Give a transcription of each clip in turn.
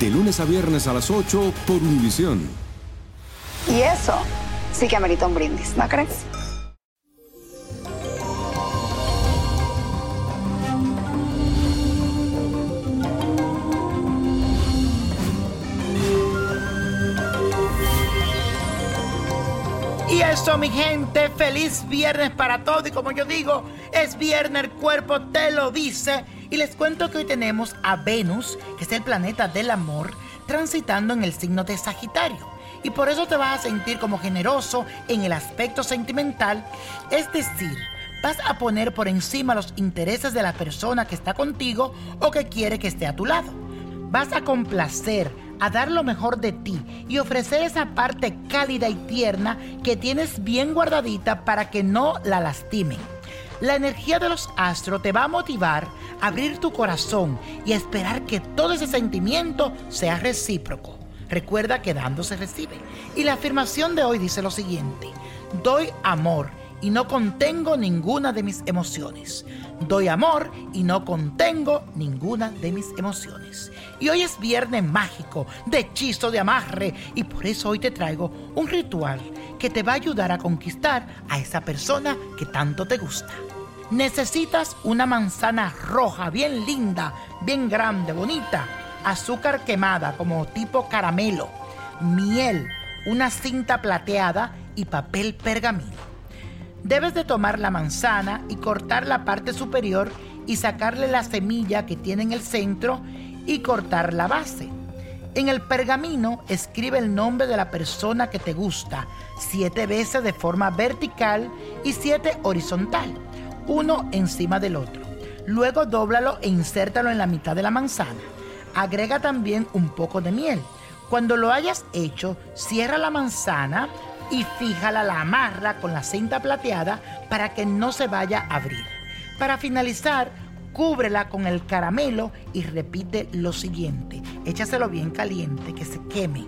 De lunes a viernes a las 8 por Univisión. Y eso sí que amerita un brindis, ¿no crees? Y eso, mi gente, feliz viernes para todos. Y como yo digo, es viernes, el cuerpo te lo dice. Y les cuento que hoy tenemos a Venus, que es el planeta del amor, transitando en el signo de Sagitario. Y por eso te vas a sentir como generoso en el aspecto sentimental. Es decir, vas a poner por encima los intereses de la persona que está contigo o que quiere que esté a tu lado. Vas a complacer, a dar lo mejor de ti y ofrecer esa parte cálida y tierna que tienes bien guardadita para que no la lastimen. La energía de los astros te va a motivar abrir tu corazón y esperar que todo ese sentimiento sea recíproco. Recuerda que dando se recibe. Y la afirmación de hoy dice lo siguiente. Doy amor y no contengo ninguna de mis emociones. Doy amor y no contengo ninguna de mis emociones. Y hoy es viernes mágico, de hechizo, de amarre, y por eso hoy te traigo un ritual que te va a ayudar a conquistar a esa persona que tanto te gusta. Necesitas una manzana roja, bien linda, bien grande, bonita, azúcar quemada como tipo caramelo, miel, una cinta plateada y papel pergamino. Debes de tomar la manzana y cortar la parte superior y sacarle la semilla que tiene en el centro y cortar la base. En el pergamino escribe el nombre de la persona que te gusta, siete veces de forma vertical y siete horizontal, uno encima del otro. Luego dóblalo e insértalo en la mitad de la manzana. Agrega también un poco de miel. Cuando lo hayas hecho, cierra la manzana y fíjala la amarra con la cinta plateada para que no se vaya a abrir. Para finalizar, cúbrela con el caramelo y repite lo siguiente. Échaselo bien caliente, que se queme.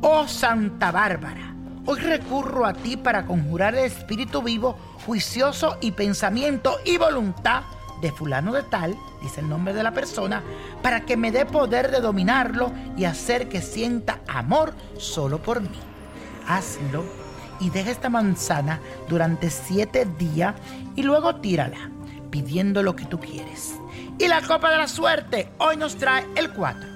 Oh Santa Bárbara, hoy recurro a ti para conjurar el espíritu vivo, juicioso y pensamiento y voluntad de fulano de tal, dice el nombre de la persona, para que me dé poder de dominarlo y hacer que sienta amor solo por mí. Hazlo y deja esta manzana durante siete días y luego tírala, pidiendo lo que tú quieres. Y la copa de la suerte hoy nos trae el 4.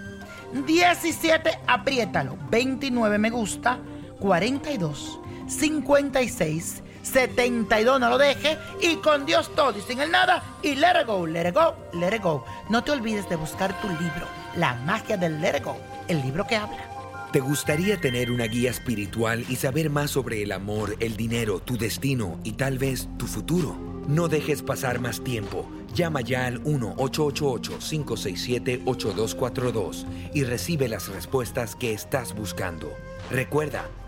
17, apriétalo. 29 me gusta. 42, 56, 72, no lo deje. Y con Dios todo y sin el nada. Y let it go, let it go, let it go. No te olvides de buscar tu libro, La magia del let it go, el libro que habla. ¿Te gustaría tener una guía espiritual y saber más sobre el amor, el dinero, tu destino y tal vez tu futuro? No dejes pasar más tiempo. Llama ya al 1-888-567-8242 y recibe las respuestas que estás buscando. Recuerda,